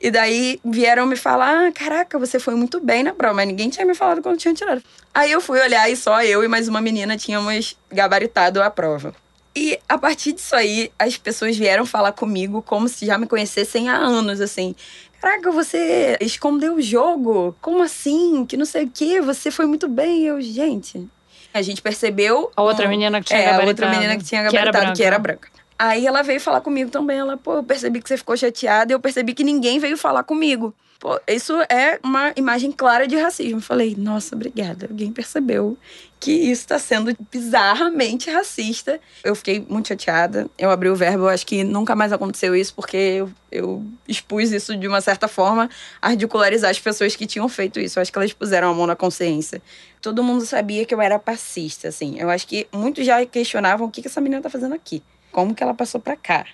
E daí vieram me falar: ah, caraca, você foi muito bem na prova, mas ninguém tinha me falado quando tinha tirado. Aí eu fui olhar e só eu e mais uma menina tínhamos gabaritado a prova. E a partir disso aí, as pessoas vieram falar comigo como se já me conhecessem há anos, assim. Caraca, você escondeu o jogo? Como assim? Que não sei o quê, você foi muito bem. Eu, gente. A gente percebeu. A outra um, menina que tinha é. A outra menina que tinha gabaritado, que era branca. Que era branca. Aí ela veio falar comigo também. Ela, pô, eu percebi que você ficou chateada e eu percebi que ninguém veio falar comigo. Pô, isso é uma imagem clara de racismo. Eu falei, nossa, obrigada. Alguém percebeu que isso está sendo bizarramente racista. Eu fiquei muito chateada. Eu abri o verbo, eu acho que nunca mais aconteceu isso, porque eu, eu expus isso de uma certa forma a ridicularizar as pessoas que tinham feito isso. Eu acho que elas puseram a mão na consciência. Todo mundo sabia que eu era passista, assim. Eu acho que muitos já questionavam o que, que essa menina tá fazendo aqui. Como que ela passou para cá?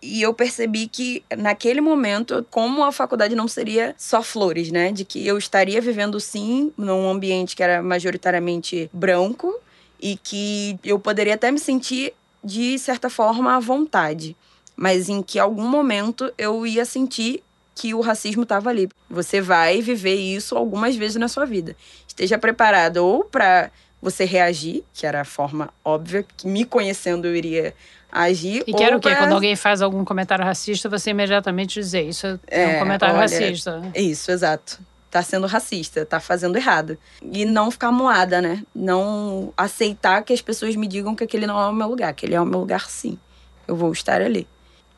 E eu percebi que, naquele momento, como a faculdade não seria só flores, né? De que eu estaria vivendo, sim, num ambiente que era majoritariamente branco e que eu poderia até me sentir, de certa forma, à vontade. Mas em que, algum momento, eu ia sentir que o racismo estava ali. Você vai viver isso algumas vezes na sua vida. Esteja preparado ou para você reagir, que era a forma óbvia, que me conhecendo eu iria agir. E quero o quê? Quando alguém faz algum comentário racista, você imediatamente dizer isso é, é um comentário olha, racista. Isso, exato. Tá sendo racista, tá fazendo errado. E não ficar moada, né? Não aceitar que as pessoas me digam que aquele não é o meu lugar. Que ele é o meu lugar, sim. Eu vou estar ali.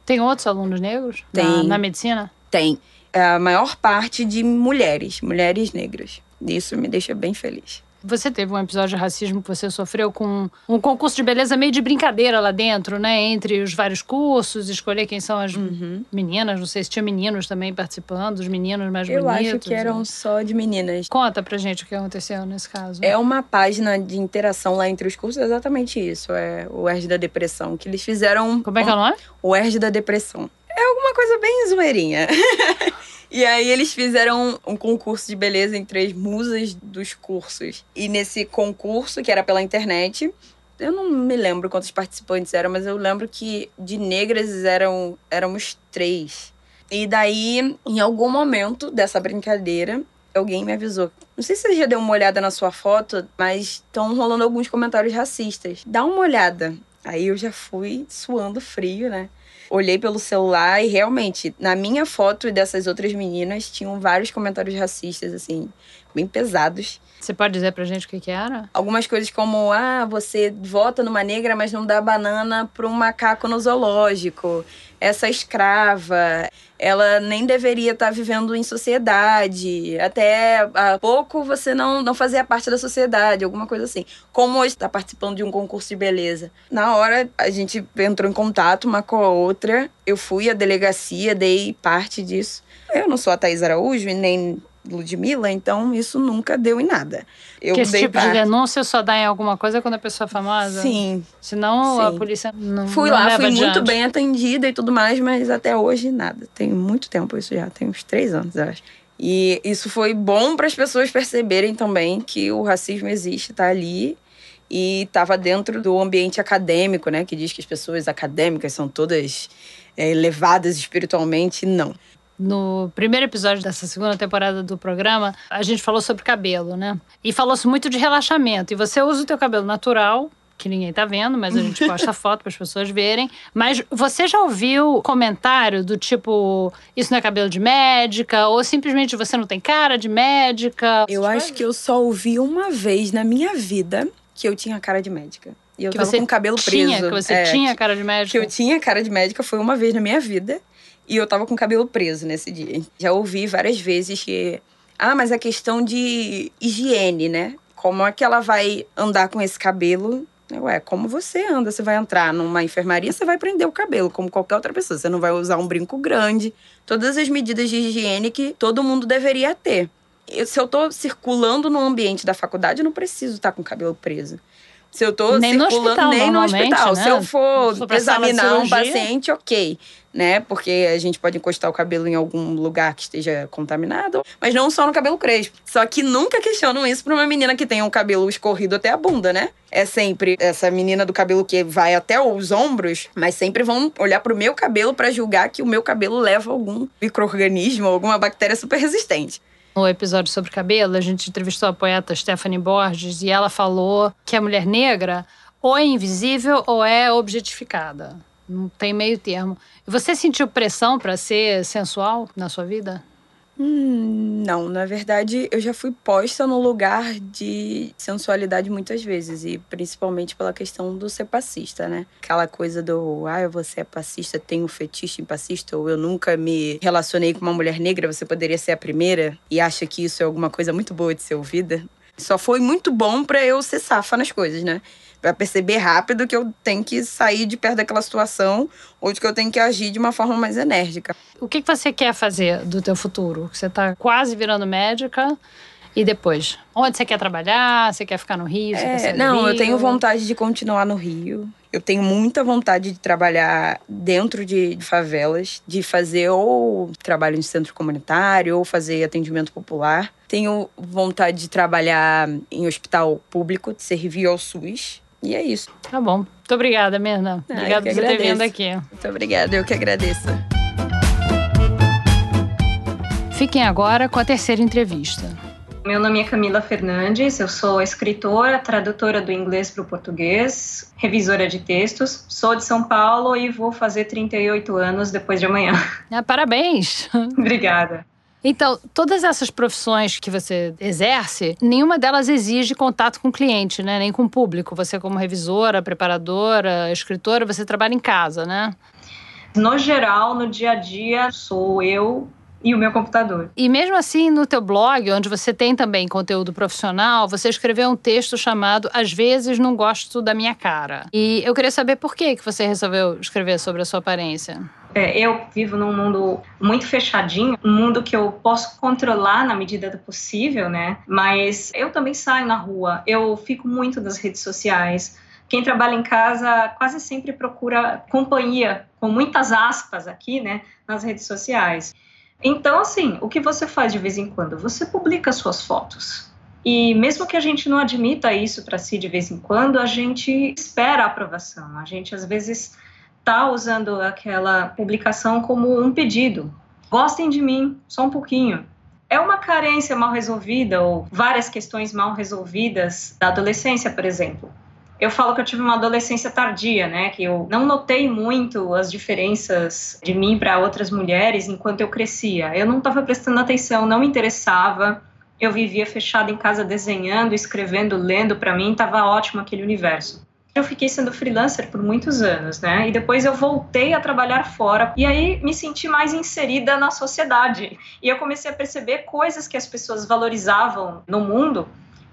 Tem outros alunos negros Tem. Na, na medicina? Tem. É a maior parte de mulheres, mulheres negras. Isso me deixa bem feliz. Você teve um episódio de racismo que você sofreu com um concurso de beleza meio de brincadeira lá dentro, né? Entre os vários cursos, escolher quem são as uhum. meninas. Não sei se tinha meninos também participando, os meninos mais Eu bonitos. Eu acho que eram né? só de meninas. Conta pra gente o que aconteceu nesse caso. É uma página de interação lá entre os cursos, é exatamente isso. É o ERG da Depressão, que eles fizeram... Como é que é o nome? O ERG da Depressão. É alguma coisa bem zoeirinha. [LAUGHS] E aí eles fizeram um concurso de beleza entre as musas dos cursos. E nesse concurso, que era pela internet, eu não me lembro quantos participantes eram, mas eu lembro que de negras eram éramos três. E daí, em algum momento dessa brincadeira, alguém me avisou. Não sei se você já deu uma olhada na sua foto, mas estão rolando alguns comentários racistas. Dá uma olhada. Aí eu já fui suando frio, né? Olhei pelo celular e realmente, na minha foto e dessas outras meninas, tinham vários comentários racistas, assim, bem pesados. Você pode dizer pra gente o que, que era? Algumas coisas como, ah, você vota numa negra, mas não dá banana pra um macaco no zoológico. Essa escrava, ela nem deveria estar tá vivendo em sociedade. Até há pouco você não, não fazia parte da sociedade, alguma coisa assim. Como hoje está participando de um concurso de beleza. Na hora, a gente entrou em contato uma com a outra. Eu fui à delegacia, dei parte disso. Eu não sou a Thais Araújo e nem Ludmilla, então isso nunca deu em nada. Eu que esse tipo parte. de denúncia só dá em alguma coisa quando a pessoa é famosa? Sim. Senão sim. a polícia não Fui não lá, fui adiante. muito bem atendida e tudo mais, mas até hoje nada. Tem muito tempo isso já, tem uns três anos, eu acho. E isso foi bom para as pessoas perceberem também que o racismo existe, tá ali e estava dentro do ambiente acadêmico, né, que diz que as pessoas acadêmicas são todas é, elevadas espiritualmente, não. No primeiro episódio dessa segunda temporada do programa, a gente falou sobre cabelo, né? E falou-se muito de relaxamento. E você usa o teu cabelo natural, que ninguém tá vendo, mas a gente posta [LAUGHS] foto para as pessoas verem. Mas você já ouviu comentário do tipo, isso não é cabelo de médica? Ou simplesmente você não tem cara de médica? Eu acho que eu só ouvi uma vez na minha vida que eu tinha cara de médica. E eu que tava você com o cabelo tinha, preso. Que você é, tinha cara de médica? Que eu tinha cara de médica foi uma vez na minha vida. E eu tava com o cabelo preso nesse dia. Já ouvi várias vezes que. Ah, mas a questão de higiene, né? Como é que ela vai andar com esse cabelo? Ué, como você anda? Você vai entrar numa enfermaria, você vai prender o cabelo, como qualquer outra pessoa. Você não vai usar um brinco grande. Todas as medidas de higiene que todo mundo deveria ter. Se eu tô circulando no ambiente da faculdade, eu não preciso estar com o cabelo preso. Se eu tô nem circulando, no hospital, nem no hospital. Né? Se eu for, for examinar um paciente, ok. Né? Porque a gente pode encostar o cabelo em algum lugar que esteja contaminado. Mas não só no cabelo crespo. Só que nunca questionam isso pra uma menina que tem um cabelo escorrido até a bunda, né? É sempre essa menina do cabelo que vai até os ombros, mas sempre vão olhar pro meu cabelo para julgar que o meu cabelo leva algum microorganismo, alguma bactéria super resistente. No episódio sobre cabelo, a gente entrevistou a poeta Stephanie Borges e ela falou que a mulher negra ou é invisível ou é objetificada. Não tem meio termo. Você sentiu pressão para ser sensual na sua vida? Hum, não, na verdade eu já fui posta no lugar de sensualidade muitas vezes, e principalmente pela questão do ser passista, né? Aquela coisa do, ah, você é passista, tem um fetiche em passista, ou eu nunca me relacionei com uma mulher negra, você poderia ser a primeira, e acha que isso é alguma coisa muito boa de ser ouvida. Só foi muito bom para eu ser safa nas coisas, né? Pra perceber rápido que eu tenho que sair de perto daquela situação ou de que eu tenho que agir de uma forma mais enérgica. O que você quer fazer do teu futuro? Você tá quase virando médica. E depois? Onde você quer trabalhar? Você quer ficar no Rio? É, não, eu tenho vontade de continuar no Rio. Eu tenho muita vontade de trabalhar dentro de, de, favelas, de fazer ou trabalho em centro comunitário, ou fazer atendimento popular. Tenho vontade de trabalhar em hospital público, de servir ao SUS. E é isso. Tá bom. Muito obrigada, Mirna. Ah, obrigada por ter vindo aqui. Muito obrigada, eu que agradeço. Fiquem agora com a terceira entrevista. Meu nome é Camila Fernandes, eu sou escritora, tradutora do inglês para o português, revisora de textos, sou de São Paulo e vou fazer 38 anos depois de amanhã. Ah, parabéns! [LAUGHS] Obrigada. Então, todas essas profissões que você exerce, nenhuma delas exige contato com o cliente, né? Nem com o público. Você, como revisora, preparadora, escritora, você trabalha em casa, né? No geral, no dia a dia, sou eu e o meu computador. E mesmo assim, no teu blog, onde você tem também conteúdo profissional, você escreveu um texto chamado Às vezes não gosto da minha cara. E eu queria saber por que que você resolveu escrever sobre a sua aparência. É, eu vivo num mundo muito fechadinho, um mundo que eu posso controlar na medida do possível, né? Mas eu também saio na rua, eu fico muito nas redes sociais. Quem trabalha em casa quase sempre procura companhia, com muitas aspas aqui, né, nas redes sociais. Então, assim, o que você faz de vez em quando? Você publica suas fotos. E mesmo que a gente não admita isso para si de vez em quando, a gente espera a aprovação. A gente às vezes está usando aquela publicação como um pedido. Gostem de mim, só um pouquinho. É uma carência mal resolvida ou várias questões mal resolvidas da adolescência, por exemplo eu falo que eu tive uma adolescência tardia, né? Que eu não notei muito as diferenças de mim para outras mulheres enquanto eu crescia. Eu não estava prestando atenção, não me interessava. Eu vivia fechada em casa desenhando, escrevendo, lendo. Para mim estava ótimo aquele universo. Eu fiquei sendo freelancer por muitos anos, né? E depois eu voltei a trabalhar fora. E aí me senti mais inserida na sociedade. E eu comecei a perceber coisas que as pessoas valorizavam no mundo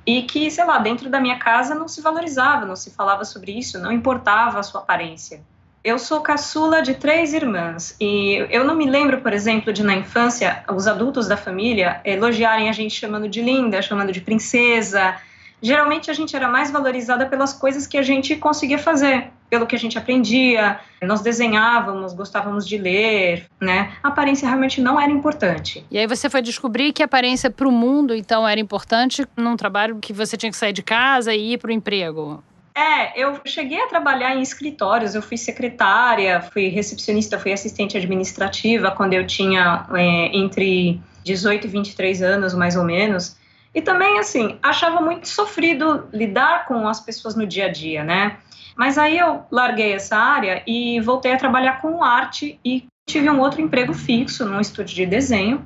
e que, sei lá, dentro da minha casa não se valorizava, não se falava sobre isso, não importava a sua aparência. Eu sou caçula de três irmãs e eu não me lembro, por exemplo, de na infância os adultos da família elogiarem a gente chamando de linda, chamando de princesa, geralmente a gente era mais valorizada pelas coisas que a gente conseguia fazer, pelo que a gente aprendia, nós desenhávamos, gostávamos de ler, né? A aparência realmente não era importante. E aí você foi descobrir que a aparência para o mundo então era importante num trabalho que você tinha que sair de casa e ir para o emprego. É, eu cheguei a trabalhar em escritórios, eu fui secretária, fui recepcionista, fui assistente administrativa quando eu tinha é, entre 18 e 23 anos, mais ou menos. E também, assim, achava muito sofrido lidar com as pessoas no dia a dia, né? Mas aí eu larguei essa área e voltei a trabalhar com arte e tive um outro emprego fixo num estúdio de desenho.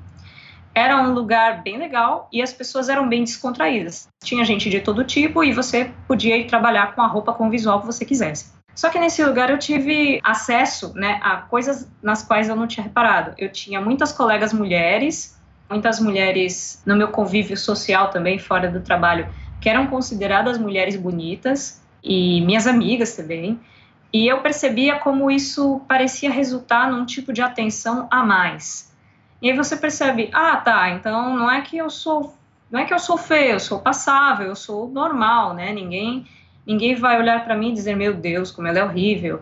Era um lugar bem legal e as pessoas eram bem descontraídas. Tinha gente de todo tipo e você podia ir trabalhar com a roupa, com o visual que você quisesse. Só que nesse lugar eu tive acesso né, a coisas nas quais eu não tinha reparado. Eu tinha muitas colegas mulheres muitas mulheres no meu convívio social também, fora do trabalho, que eram consideradas mulheres bonitas, e minhas amigas também. E eu percebia como isso parecia resultar num tipo de atenção a mais. E aí você percebe, ah, tá, então não é que eu sou Não é que eu sou feio, eu sou passável, eu sou normal, né? Ninguém, ninguém vai olhar para mim e dizer, meu Deus, como ela é horrível.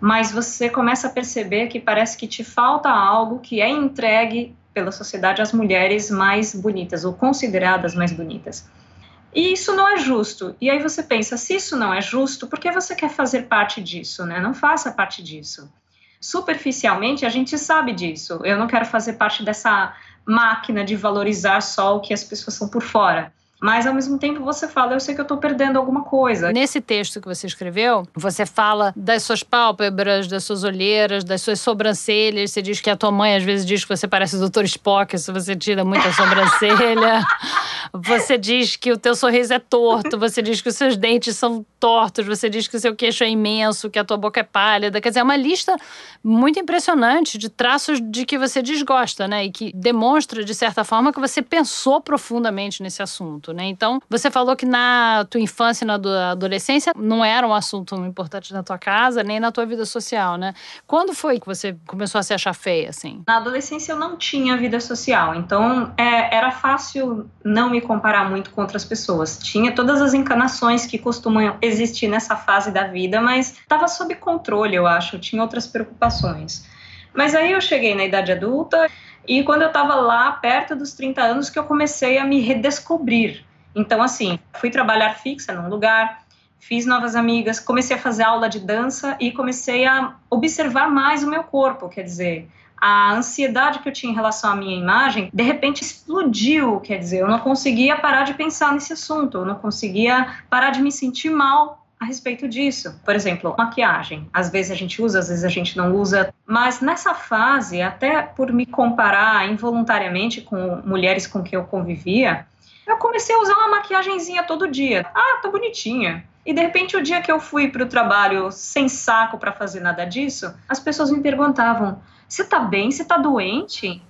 Mas você começa a perceber que parece que te falta algo que é entregue pela sociedade às mulheres mais bonitas, ou consideradas mais bonitas. E isso não é justo. E aí você pensa, se isso não é justo, por que você quer fazer parte disso, né? Não faça parte disso. Superficialmente, a gente sabe disso. Eu não quero fazer parte dessa máquina de valorizar só o que as pessoas são por fora mas ao mesmo tempo você fala, eu sei que eu estou perdendo alguma coisa. Nesse texto que você escreveu, você fala das suas pálpebras, das suas olheiras, das suas sobrancelhas. Você diz que a tua mãe às vezes diz que você parece o Dr. Spock se você tira muita sobrancelha. [LAUGHS] você diz que o teu sorriso é torto, você diz que os seus dentes são tortos, você diz que o seu queixo é imenso, que a tua boca é pálida. Quer dizer, é uma lista muito impressionante de traços de que você desgosta, né? E que demonstra, de certa forma, que você pensou profundamente nesse assunto né? Então, você falou que na tua infância e na adolescência não era um assunto importante na tua casa, nem na tua vida social, né? Quando foi que você começou a se achar feia, assim? Na adolescência eu não tinha vida social, então é, era fácil não me comparar muito com outras pessoas. Tinha todas as encanações que costumam existir nessa fase da vida, mas estava sob controle, eu acho. Tinha outras preocupações. Mas aí eu cheguei na idade adulta e quando eu estava lá, perto dos 30 anos, que eu comecei a me redescobrir. Então, assim, fui trabalhar fixa num lugar, fiz novas amigas, comecei a fazer aula de dança e comecei a observar mais o meu corpo. Quer dizer, a ansiedade que eu tinha em relação à minha imagem, de repente explodiu. Quer dizer, eu não conseguia parar de pensar nesse assunto, eu não conseguia parar de me sentir mal a respeito disso. Por exemplo, maquiagem. Às vezes a gente usa, às vezes a gente não usa. Mas nessa fase, até por me comparar involuntariamente com mulheres com quem eu convivia, eu comecei a usar uma maquiagemzinha todo dia. Ah, tô bonitinha. E de repente, o dia que eu fui para o trabalho sem saco para fazer nada disso, as pessoas me perguntavam: Você tá bem? Você tá doente?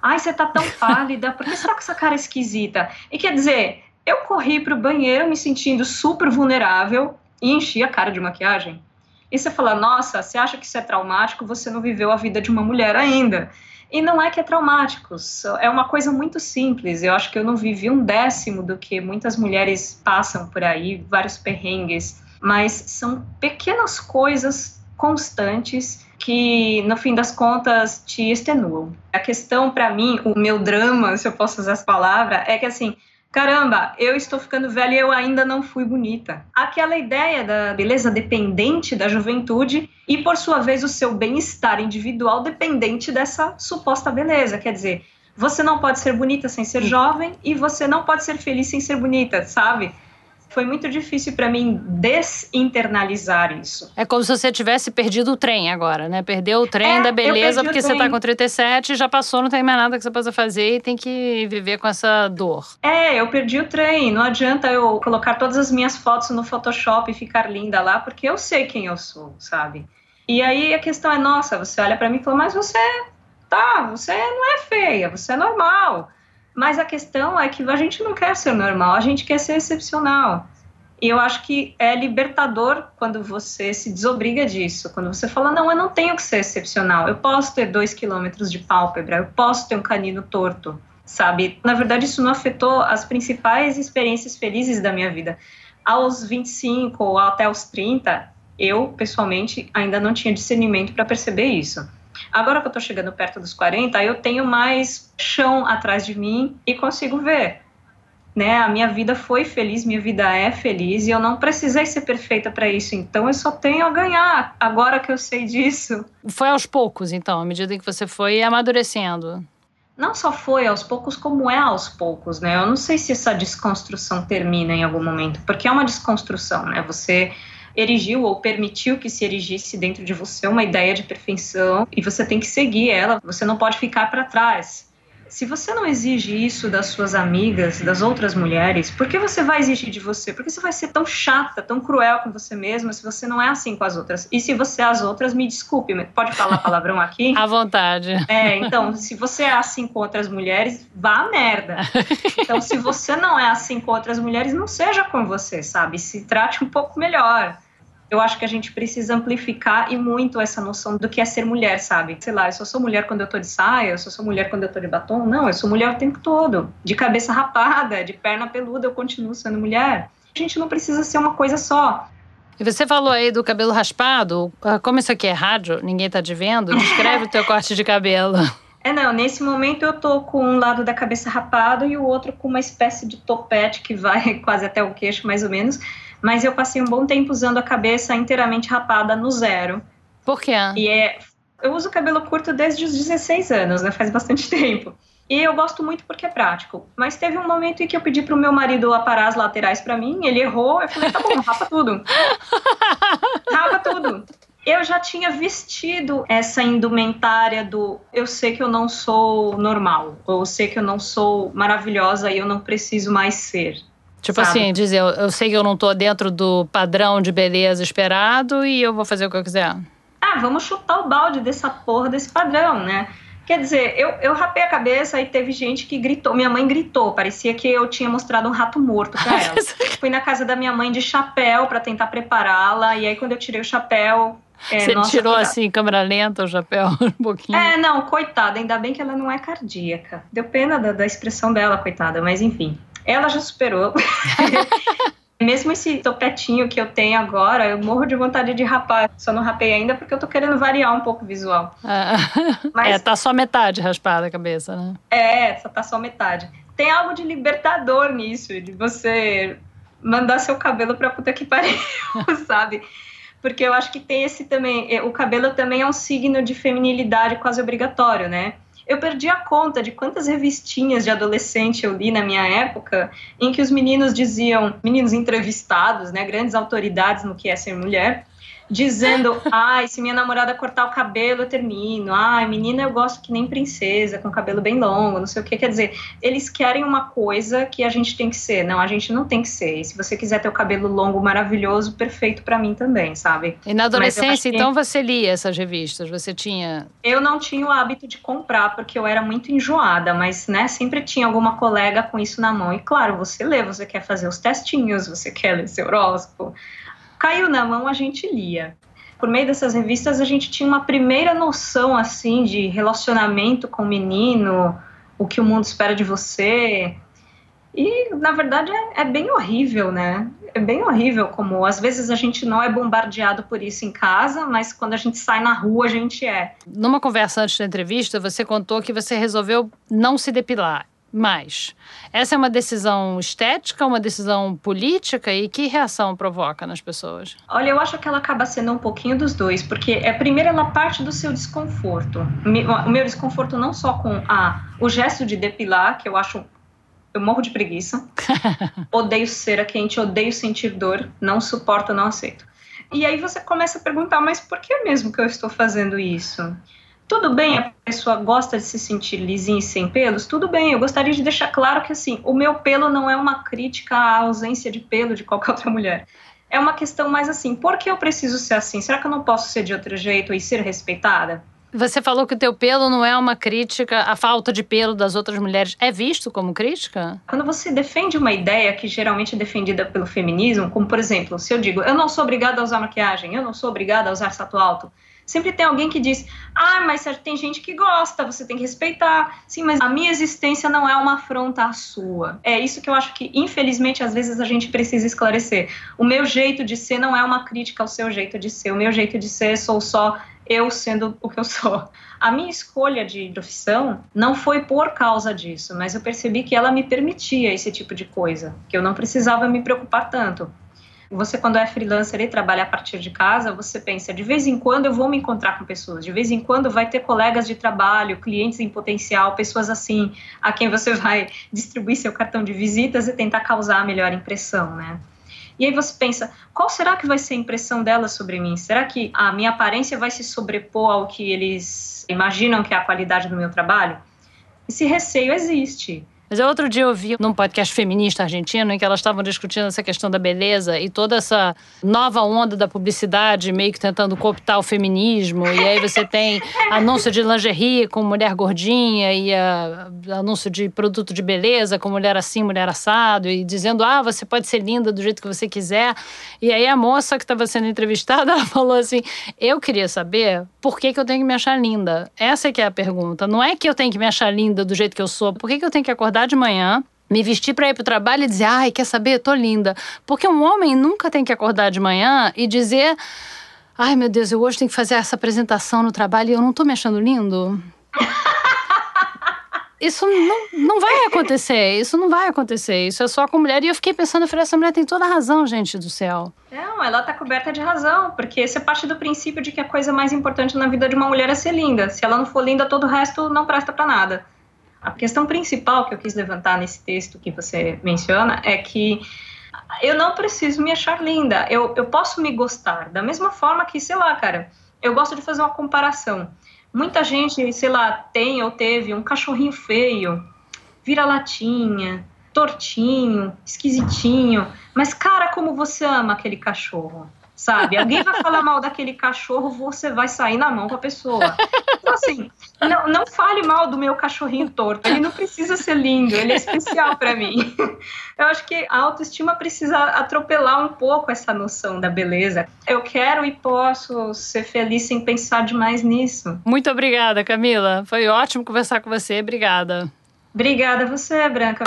Ai, você tá tão [LAUGHS] pálida, por que você tá com essa cara esquisita? E quer dizer, eu corri para o banheiro me sentindo super vulnerável e enchi a cara de maquiagem. E você fala, nossa, você acha que isso é traumático? Você não viveu a vida de uma mulher ainda. E não é que é traumático, é uma coisa muito simples. Eu acho que eu não vivi um décimo do que muitas mulheres passam por aí, vários perrengues, mas são pequenas coisas constantes que, no fim das contas, te extenuam. A questão, para mim, o meu drama, se eu posso usar essa palavra, é que assim, caramba, eu estou ficando velha e eu ainda não fui bonita. Aquela ideia da beleza dependente da juventude e, por sua vez, o seu bem-estar individual dependente dessa suposta beleza. Quer dizer, você não pode ser bonita sem ser jovem e você não pode ser feliz sem ser bonita, sabe? Foi muito difícil para mim desinternalizar isso. É como se você tivesse perdido o trem agora, né? Perdeu o trem é, da beleza porque você tá com 37 já passou, não tem mais nada que você possa fazer e tem que viver com essa dor. É, eu perdi o trem. Não adianta eu colocar todas as minhas fotos no Photoshop e ficar linda lá, porque eu sei quem eu sou, sabe? E aí a questão é, nossa, você olha para mim e fala, mas você tá, você não é feia, você é normal. Mas a questão é que a gente não quer ser normal, a gente quer ser excepcional. E eu acho que é libertador quando você se desobriga disso, quando você fala, não, eu não tenho que ser excepcional, eu posso ter dois quilômetros de pálpebra, eu posso ter um canino torto, sabe? Na verdade, isso não afetou as principais experiências felizes da minha vida. Aos 25 ou até os 30, eu, pessoalmente, ainda não tinha discernimento para perceber isso. Agora que eu tô chegando perto dos 40, eu tenho mais chão atrás de mim e consigo ver. Né? A minha vida foi feliz, minha vida é feliz e eu não precisei ser perfeita para isso. Então eu só tenho a ganhar agora que eu sei disso. Foi aos poucos, então, à medida que você foi amadurecendo. Não só foi aos poucos, como é aos poucos, né? Eu não sei se essa desconstrução termina em algum momento, porque é uma desconstrução, né? Você erigiu ou permitiu que se erigisse dentro de você uma ideia de perfeição e você tem que seguir ela, você não pode ficar para trás. Se você não exige isso das suas amigas, das outras mulheres, por que você vai exigir de você? Por que você vai ser tão chata, tão cruel com você mesma se você não é assim com as outras? E se você é as outras, me desculpe, pode falar [LAUGHS] palavrão aqui? à vontade. É, então, se você é assim com outras mulheres, vá a merda. [LAUGHS] Então, se você não é assim com outras mulheres, não seja com você, sabe? Se trate um pouco melhor Eu acho que a gente precisa amplificar e muito essa noção do que é ser mulher, sabe? Sei lá, eu só sou mulher quando eu tô de saia, eu só sou mulher quando eu tô de batom. Não, eu sou mulher o tempo todo. De cabeça rapada, de perna peluda, eu continuo sendo mulher. A gente não precisa ser uma coisa só. E você falou aí do cabelo raspado. Ah, como isso aqui é rádio, ninguém tá te vendo, descreve o teu [LAUGHS] corte de cabelo. É, não, nesse momento eu tô com um lado da cabeça rapado e o outro com uma espécie de topete que vai [LAUGHS] quase até o queixo, mais ou menos. Mas eu passei um bom tempo usando a cabeça inteiramente rapada no zero. Por quê? E é. Eu uso cabelo curto desde os 16 anos, né? [LAUGHS] Faz bastante tempo. E eu gosto muito porque é prático. Mas teve um momento em que eu pedi pro meu marido aparar as laterais para mim, ele errou, eu falei, tá bom, [LAUGHS] rapa tudo. rapa tudo eu já tinha vestido essa indumentária do eu sei que eu não sou normal, ou eu sei que eu não sou maravilhosa e eu não preciso mais ser. Tipo sabe? assim, dizer, eu, eu sei que eu não tô dentro do padrão de beleza esperado e eu vou fazer o que eu quiser. Ah, vamos chutar o balde dessa porra desse padrão, né? Quer dizer, eu, eu rapei a cabeça e teve gente que gritou. Minha mãe gritou, parecia que eu tinha mostrado um rato morto pra [LAUGHS] ela. Fui na casa da minha mãe de chapéu para tentar prepará-la, e aí quando eu tirei o chapéu, é, Você nossa, tirou assim, câmera lenta, o chapéu, [LAUGHS] um pouquinho. É, não, coitada, ainda bem que ela não é cardíaca. Deu pena da, da expressão dela, coitada, mas enfim. Ela já superou. [LAUGHS] Mesmo esse topetinho que eu tenho agora, eu morro de vontade de rapar. Só não rapei ainda porque eu tô querendo variar um pouco o visual. Ah. Mas, é, tá só metade raspada a cabeça, né? É, só tá só metade. Tem algo de libertador nisso, de você mandar seu cabelo pra puta que pariu, [LAUGHS] sabe? porque eu acho que tem esse também. É, o cabelo também é um signo de feminilidade quase obrigatório, né? Eu perdi a conta de quantas revistinhas de adolescente eu li na minha época em que os meninos diziam, meninos entrevistados, né, grandes autoridades no que é ser mulher, dizendo: ai, se minha namorada cortar o cabelo, eu termino. Ai, menina, eu gosto que nem princesa, com cabelo bem longo, não sei o que. Quer dizer, eles querem uma coisa que a gente tem que ser. Não, a gente não tem que ser. E se você quiser ter o cabelo longo, maravilhoso, perfeito para mim também, sabe? E na adolescência, que... então, você lia essas revistas? Você tinha. Eu não tinha o hábito de comprar, porque eu era muito enjoada, mas, né, sempre tinha alguma colega com isso na mão. E claro, você lê, você quer fazer os testinhos, você quer ler seu horóscopo caiu na mão, a gente lia. Por meio dessas revistas, a gente tinha uma primeira noção, assim, de relacionamento com o menino, o que o mundo espera de você. E, na verdade, é, é bem horrível, né? É bem horrível como, às vezes, a gente não é bombardeado por isso em casa, mas quando a gente sai na rua, a gente é. Numa conversa antes da entrevista, você contou que você resolveu não se depilar. Mas essa é uma decisão estética, uma decisão política e que reação provoca nas pessoas? Olha, eu acho que ela acaba sendo um pouquinho dos dois, porque é primeiro ela parte do seu desconforto. O meu desconforto não só com a o gesto de depilar, que eu acho eu morro de preguiça. [LAUGHS] odeio cera quente, odeio sentir dor, não suporto, não aceito. E aí você começa a perguntar, mas por que mesmo que eu estou fazendo isso? Tudo bem, a pessoa gosta de se sentir lisinha e sem pelos? Tudo bem, eu gostaria de deixar claro que, assim, o meu pelo não é uma crítica à ausência de pelo de qualquer [LAUGHS] outra mulher. É uma questão mais assim, por que eu preciso ser assim? Será que eu não posso ser de outro jeito e ser respeitada? Você falou que o teu pelo não é uma crítica, a falta de pelo das outras mulheres é visto como crítica? Quando você defende uma ideia que geralmente é defendida pelo feminismo, como por exemplo, se eu digo, eu não sou obrigada a usar maquiagem, eu não sou obrigada a usar salto alto, sempre tem alguém que diz: ah, mas tem gente que gosta, você tem que respeitar. Sim, mas a minha existência não é uma afronta à sua. É isso que eu acho que, infelizmente, às vezes a gente precisa esclarecer. O meu jeito de ser não é uma crítica ao seu jeito de ser. O meu jeito de ser sou só eu sendo o que eu sou. A minha escolha de profissão não foi por causa disso, mas eu percebi que ela me permitia esse tipo de coisa, que eu não precisava me preocupar tanto. Você, quando é freelancer e trabalha a partir de casa, você pensa, de vez em quando eu vou me encontrar com pessoas, de vez em quando vai ter colegas de trabalho, clientes em potencial, pessoas assim, a quem você [LAUGHS] vai distribuir seu cartão de visitas e tentar causar a melhor impressão, né? E aí você pensa, qual será que vai ser a impressão delas sobre mim? Será que a minha aparência vai se sobrepor ao que eles imaginam que é a qualidade do meu trabalho? Esse receio existe. Mas outro dia eu vi num podcast feminista argentino em que elas estavam discutindo essa questão da beleza e toda essa nova onda da publicidade meio que tentando cooptar o feminismo. E aí você tem anúncio de lingerie com mulher gordinha e a, anúncio de produto de beleza com mulher assim, mulher assado e dizendo, ah, você pode ser linda do jeito que você quiser. E aí a moça que estava sendo entrevistada, [LAUGHS] falou assim, eu queria saber por que, que eu tenho que me achar linda. Essa é que é a pergunta. Não é que eu tenho que me achar linda do jeito que eu sou. Por que, que eu tenho que acordar de manhã, me vestir para ir pro trabalho e dizer, ai, quer saber, tô linda. Porque um homem nunca tem que acordar de manhã e dizer, ai meu Deus, eu hoje tenho que fazer essa apresentação no trabalho e eu não tô me achando lindo. [LAUGHS] Isso não, não vai acontecer, isso não vai acontecer. Isso é só com mulher. E eu fiquei pensando, eu falei, essa mulher tem toda a razão, gente do céu. Não, ela tá coberta de razão, porque você parte do princípio de que a coisa mais importante na vida de uma mulher é ser linda. Se ela não for linda, todo o resto não presta para nada. A questão principal que eu quis levantar nesse texto que você menciona é que eu não preciso me achar linda, eu, eu posso me gostar. Da mesma forma que, sei lá, cara, eu gosto de fazer uma comparação. Muita gente, sei lá, tem ou teve um cachorrinho feio, vira latinha, tortinho, esquisitinho, mas cara, como você ama aquele cachorro sabe? Alguém vai falar mal daquele cachorro, você vai sair na mão com a pessoa. Então, assim, não, não fale mal do meu cachorrinho torto. Ele não precisa ser lindo, ele é especial para mim. Eu acho que a autoestima precisa atropelar um pouco essa noção da beleza. Eu quero e posso ser feliz sem pensar demais nisso. Muito obrigada, Camila. Foi ótimo conversar com você. Obrigada. Obrigada a você, Branca.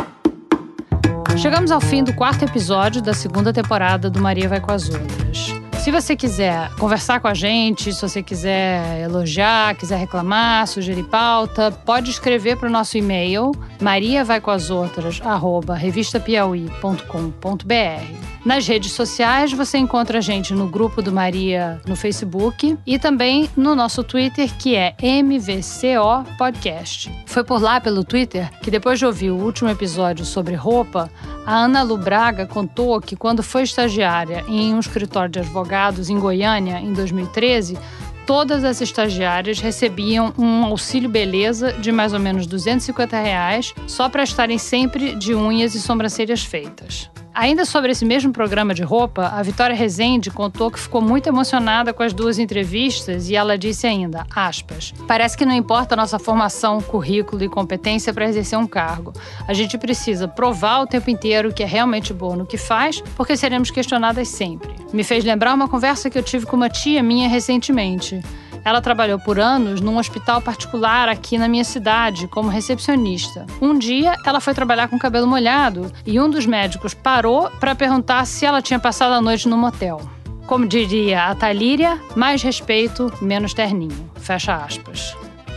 Chegamos ao fim do quarto episódio da segunda temporada do Maria Vai com as Outras. Se você quiser conversar com a gente, se você quiser elogiar, quiser reclamar, sugerir pauta, pode escrever para o nosso e-mail mariavaicoasoutras@revistapiauí.com.br. Nas redes sociais, você encontra a gente no grupo do Maria no Facebook e também no nosso Twitter, que é MVCO Podcast. Foi por lá, pelo Twitter, que depois de ouvir o último episódio sobre roupa, a Ana Lu Braga contou que quando foi estagiária em um escritório de advogados em Goiânia, em 2013, todas as estagiárias recebiam um auxílio beleza de mais ou menos 250 reais só para estarem sempre de unhas e sobrancelhas feitas. Ainda sobre esse mesmo programa de roupa, a Vitória Rezende contou que ficou muito emocionada com as duas entrevistas e ela disse ainda, aspas, parece que não importa a nossa formação, currículo e competência para exercer um cargo. A gente precisa provar o tempo inteiro que é realmente boa no que faz, porque seremos questionadas sempre. Me fez lembrar uma conversa que eu tive com uma tia minha recentemente. Ela trabalhou por anos num hospital particular aqui na minha cidade, como recepcionista. Um dia, ela foi trabalhar com cabelo molhado e um dos médicos parou para perguntar se ela tinha passado a noite no motel. Como diria a Talíria, mais respeito, menos terninho. Fecha aspas.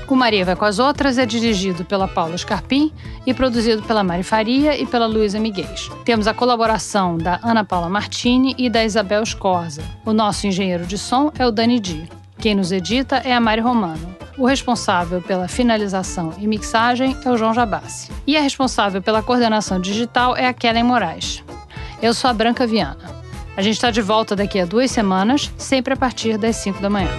O Maria Vai com as Outras é dirigido pela Paula Scarpim e produzido pela Mari Faria e pela Luísa Miguel. Temos a colaboração da Ana Paula Martini e da Isabel Escorza. O nosso engenheiro de som é o Dani Di. Quem nos edita é a Mari Romano. O responsável pela finalização e mixagem é o João Jabassi. E a responsável pela coordenação digital é a Kellen Moraes. Eu sou a Branca Viana. A gente está de volta daqui a duas semanas, sempre a partir das 5 da manhã.